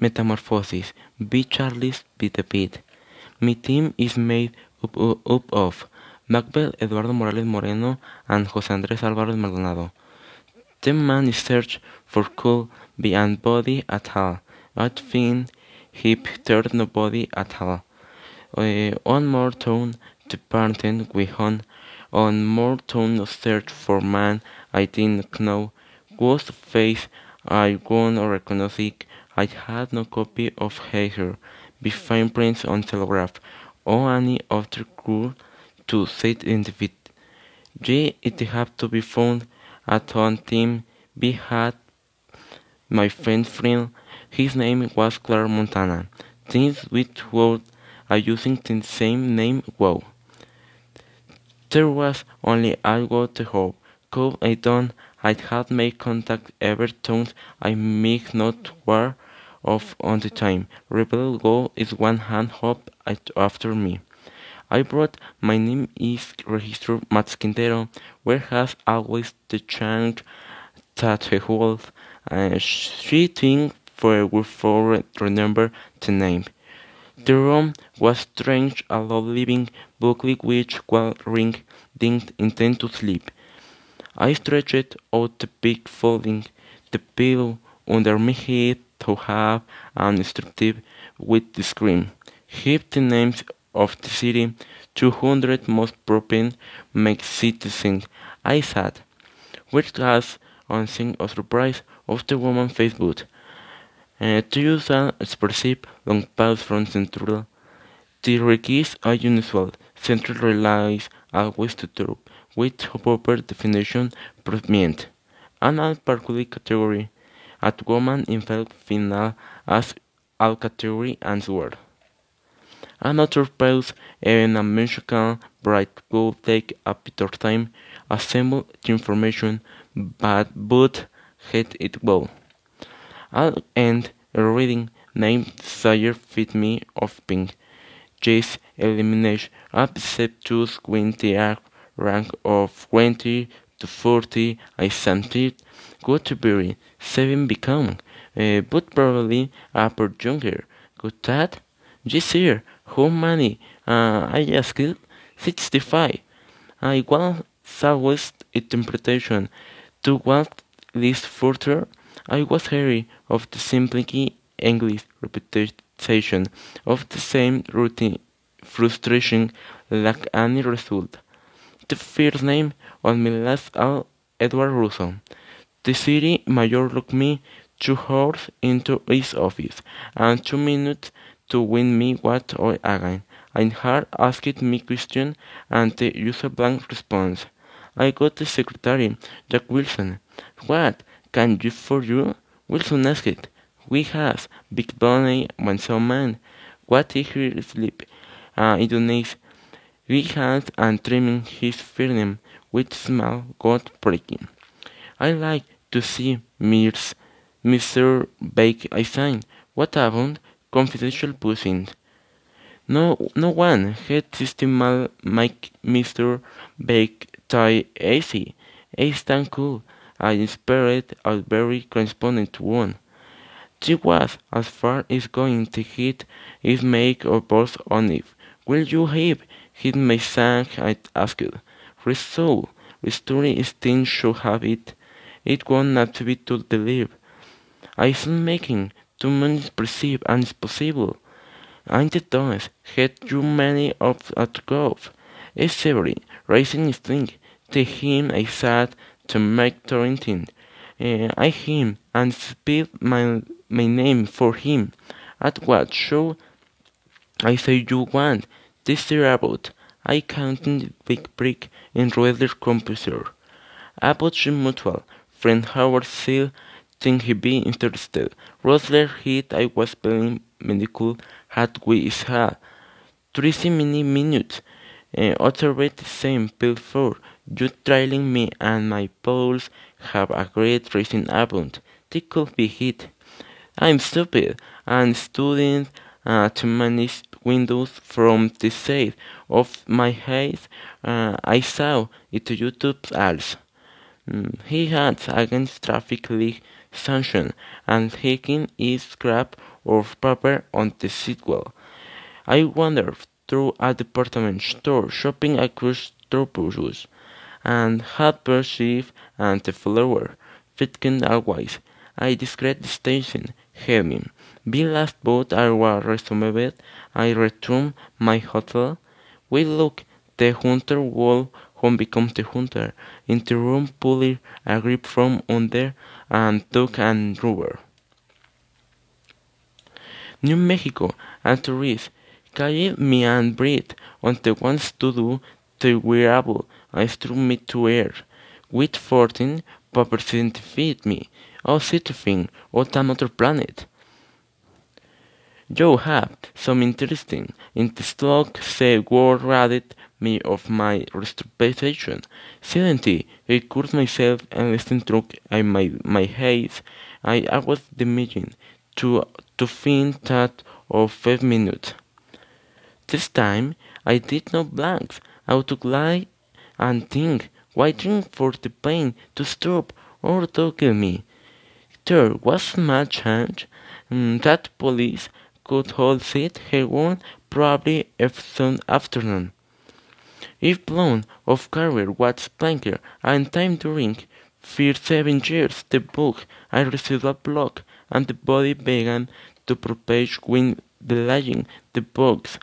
Metamorphosis by Charles B. DeWitt. My team is made up, up of Macbeth Eduardo Morales Moreno and Jose Andres Alvarez Maldonado. The man is search for cool be and body at all. At fin hip third nobody at all. Uh, on more tone the parent we on on more tone search for man I didn't know was face I won't recognize I had no copy of her be fingerprints on telegraph or any other clue to the fit. G it had to be found at one team B had my friend friend his name was Claire Montana. Things with world are using the same name wow. There was only algo to hope. Could I done I had made contact ever times I make not war of on the time. Rebel go is one hand hop after me. I brought my name is registered Max Quintero, where has always the chance that he holds. Uh, she think for for remember the name. The room was strange, a low living, booklet which while ring didn't intend to sleep. I stretched out the big folding, the pillow under my head to have an instructive with the scream. Heap the names of the city, 200 most propen make citizens. I said, which was on thing of surprise of the woman Facebook. Uh, to use an expressive long pause from central, the request are unusual. Central relies always to with proper definition prominent. An particular category at woman in felt final as all category and word. Another pause in a musical bright will take a bit of time assemble the information but but hit it well. I'll end a reading named Sire Fit Me of Pink. Jay's elimination accept choose win the rank of 20 to 40 I sent good bury seven become uh, but probably upper younger good that. This year how many uh, I asked 65 I want southwest interpretation to what least further. I was hearing of the simply English repetition of the same routine frustration lack any result. The first name on my last all Edward Russo. The city mayor looked me two hours into his office and two minutes to win me what I again. I had asked me question and the user blank response. I got the secretary, Jack Wilson. What can do for you? Wilson asked. It, We have big when some man. What is he sleep? Uh, Indonesia. We had and trimming his firm with small got breaking. I like to see Mirs, Mr. Bake I sign. What happened? Confidential pushing. No, no one had system make Mr. Bake tie AC. Ace tan cool. I inspired a very correspondent one. She was as far as going to hit his make or boss on it. Will you have hit my sang? I asked. Resolve. Restoring thing should have it. It won't not to be to believe. I am making too many perceive and possible. And the dance had too many of at golf. Raising his thing. To him I said to make Torrington. Uh, I him and spell my my name for him. At what show I say you want? This year about. I counted big brick in rather computer. About the mutual. Friend Howard Seal think he be interested. Rosler hit I was playing medical had we is had. Thirty many minutes. Uh, uttered the same pill for. You trailing me and my poles have a great reason about. They could be hit. I'm stupid and studying uh, to manage Windows from the side of my head. Uh, I saw it to YouTube also. Mm, he had against traffic league sunshine and taking its scrap of paper on the sidewalk. I wandered through a department store shopping across strawberries, and had perceived and the flower fitting always. I discreet station, having been last I was resumed, I returned my hotel. We look, the hunter will who becomes the hunter, in the room pulled a grip from under and took an rubber. New Mexico and tourists carried me and breathed on the ones to do the wearable I struck me to air. with fourteen percent feed me, oh thing on another planet. You have some interesting in the stock say word rated me of my restoration. Suddenly, I cursed myself and struck in my, my haze. I, was damaging to, to think that of five minutes. This time, I did not blank. I would lie and think, waiting for the pain to stop or to kill me. There was much chance mm, that police could hold it her own probably some afternoon. If blown of career was planker and time to during for seven years the book I received a block and the body began to propage when delaying the books.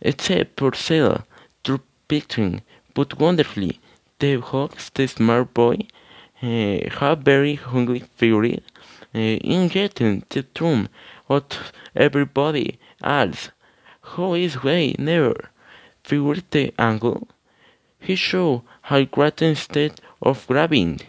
Except for Sela, through picturing, but wonderfully, the hawks, the smart boy, uh, have very hungry fury, uh, in getting the tomb of everybody else, who is way never figured the angle. He showed how great instead of grabbing